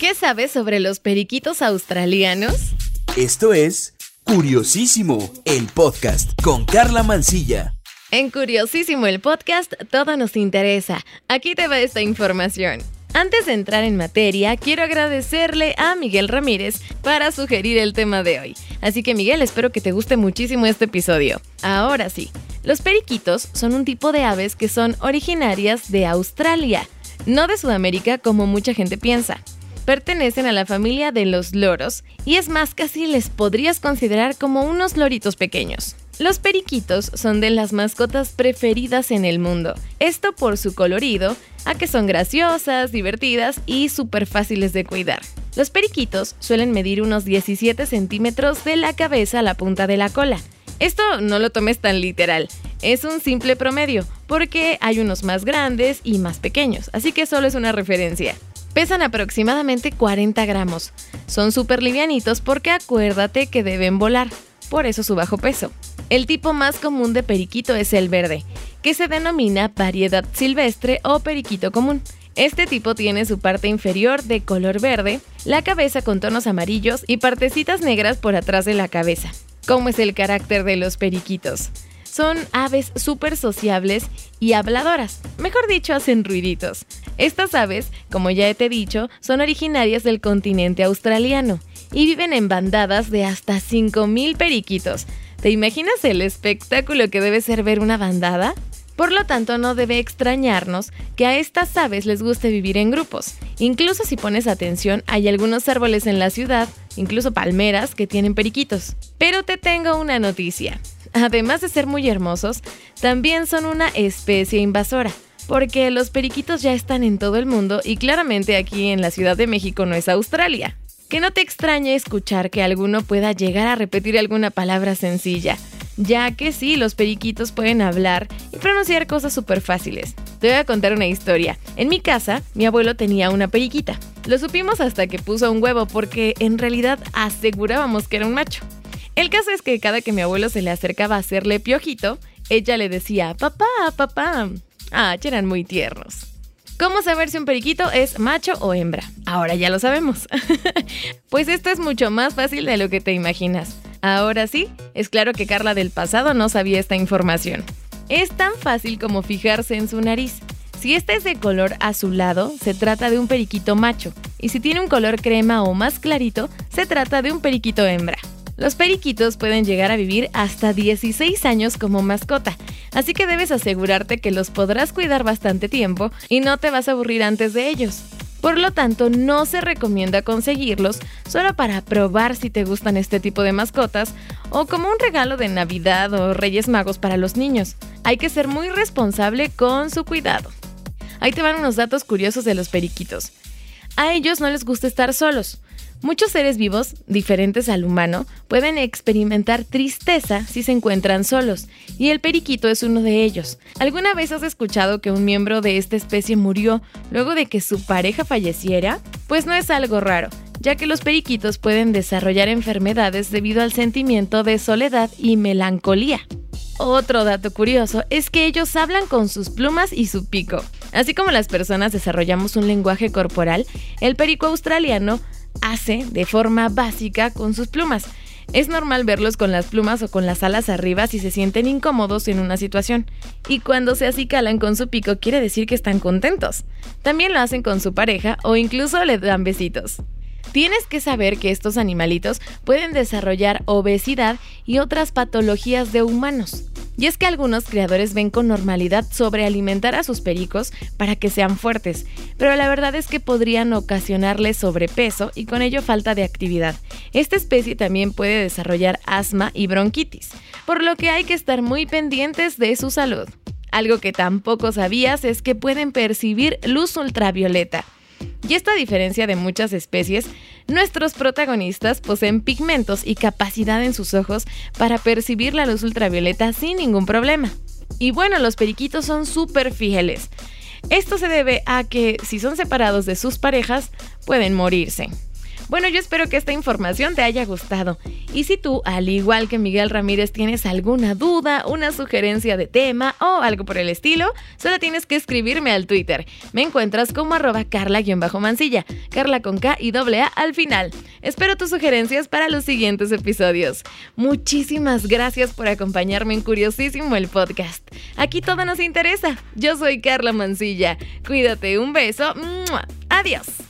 ¿Qué sabes sobre los periquitos australianos? Esto es Curiosísimo, el podcast con Carla Mancilla. En Curiosísimo el podcast, todo nos interesa. Aquí te va esta información. Antes de entrar en materia, quiero agradecerle a Miguel Ramírez para sugerir el tema de hoy. Así que Miguel, espero que te guste muchísimo este episodio. Ahora sí, los periquitos son un tipo de aves que son originarias de Australia, no de Sudamérica como mucha gente piensa. Pertenecen a la familia de los loros y es más, casi les podrías considerar como unos loritos pequeños. Los periquitos son de las mascotas preferidas en el mundo, esto por su colorido, a que son graciosas, divertidas y súper fáciles de cuidar. Los periquitos suelen medir unos 17 centímetros de la cabeza a la punta de la cola. Esto no lo tomes tan literal, es un simple promedio, porque hay unos más grandes y más pequeños, así que solo es una referencia. Pesan aproximadamente 40 gramos. Son súper livianitos porque acuérdate que deben volar, por eso su bajo peso. El tipo más común de periquito es el verde, que se denomina variedad silvestre o periquito común. Este tipo tiene su parte inferior de color verde, la cabeza con tonos amarillos y partecitas negras por atrás de la cabeza. ¿Cómo es el carácter de los periquitos? Son aves súper sociables y habladoras, mejor dicho, hacen ruiditos. Estas aves, como ya te he dicho, son originarias del continente australiano y viven en bandadas de hasta 5.000 periquitos, ¿Te imaginas el espectáculo que debe ser ver una bandada? Por lo tanto, no debe extrañarnos que a estas aves les guste vivir en grupos. Incluso si pones atención, hay algunos árboles en la ciudad, incluso palmeras, que tienen periquitos. Pero te tengo una noticia. Además de ser muy hermosos, también son una especie invasora, porque los periquitos ya están en todo el mundo y claramente aquí en la Ciudad de México no es Australia. Que no te extrañe escuchar que alguno pueda llegar a repetir alguna palabra sencilla, ya que sí, los periquitos pueden hablar y pronunciar cosas súper fáciles. Te voy a contar una historia. En mi casa, mi abuelo tenía una periquita. Lo supimos hasta que puso un huevo porque en realidad asegurábamos que era un macho. El caso es que cada que mi abuelo se le acercaba a hacerle piojito, ella le decía, papá, papá. Ah, eran muy tiernos. ¿Cómo saber si un periquito es macho o hembra? Ahora ya lo sabemos. pues esto es mucho más fácil de lo que te imaginas. Ahora sí, es claro que Carla del pasado no sabía esta información. Es tan fácil como fijarse en su nariz. Si este es de color azulado, se trata de un periquito macho, y si tiene un color crema o más clarito, se trata de un periquito hembra. Los periquitos pueden llegar a vivir hasta 16 años como mascota, así que debes asegurarte que los podrás cuidar bastante tiempo y no te vas a aburrir antes de ellos. Por lo tanto, no se recomienda conseguirlos solo para probar si te gustan este tipo de mascotas o como un regalo de Navidad o Reyes Magos para los niños. Hay que ser muy responsable con su cuidado. Ahí te van unos datos curiosos de los periquitos. A ellos no les gusta estar solos. Muchos seres vivos, diferentes al humano, pueden experimentar tristeza si se encuentran solos, y el periquito es uno de ellos. ¿Alguna vez has escuchado que un miembro de esta especie murió luego de que su pareja falleciera? Pues no es algo raro, ya que los periquitos pueden desarrollar enfermedades debido al sentimiento de soledad y melancolía. Otro dato curioso es que ellos hablan con sus plumas y su pico. Así como las personas desarrollamos un lenguaje corporal, el perico australiano hace de forma básica con sus plumas. Es normal verlos con las plumas o con las alas arriba si se sienten incómodos en una situación. Y cuando se acicalan con su pico quiere decir que están contentos. También lo hacen con su pareja o incluso le dan besitos. Tienes que saber que estos animalitos pueden desarrollar obesidad y otras patologías de humanos. Y es que algunos creadores ven con normalidad sobrealimentar a sus pericos para que sean fuertes, pero la verdad es que podrían ocasionarles sobrepeso y con ello falta de actividad. Esta especie también puede desarrollar asma y bronquitis, por lo que hay que estar muy pendientes de su salud. Algo que tampoco sabías es que pueden percibir luz ultravioleta Y esta diferencia de muchas especies, nuestros protagonistas poseen pigmentos y capacidad en sus ojos para percibir la luz ultravioleta sin ningún problema. Y bueno, los periquitos son súper fieles. Esto se debe a que si son separados de sus parejas, pueden morirse. Bueno, yo espero que esta información te haya gustado. Y si tú, al igual que Miguel Ramírez, tienes alguna duda, una sugerencia de tema o algo por el estilo, solo tienes que escribirme al Twitter. Me encuentras como arroba carla-mancilla, carla con K y doble A al final. Espero tus sugerencias para los siguientes episodios. Muchísimas gracias por acompañarme en Curiosísimo el podcast. Aquí todo nos interesa. Yo soy Carla Mancilla. Cuídate, un beso. Adiós.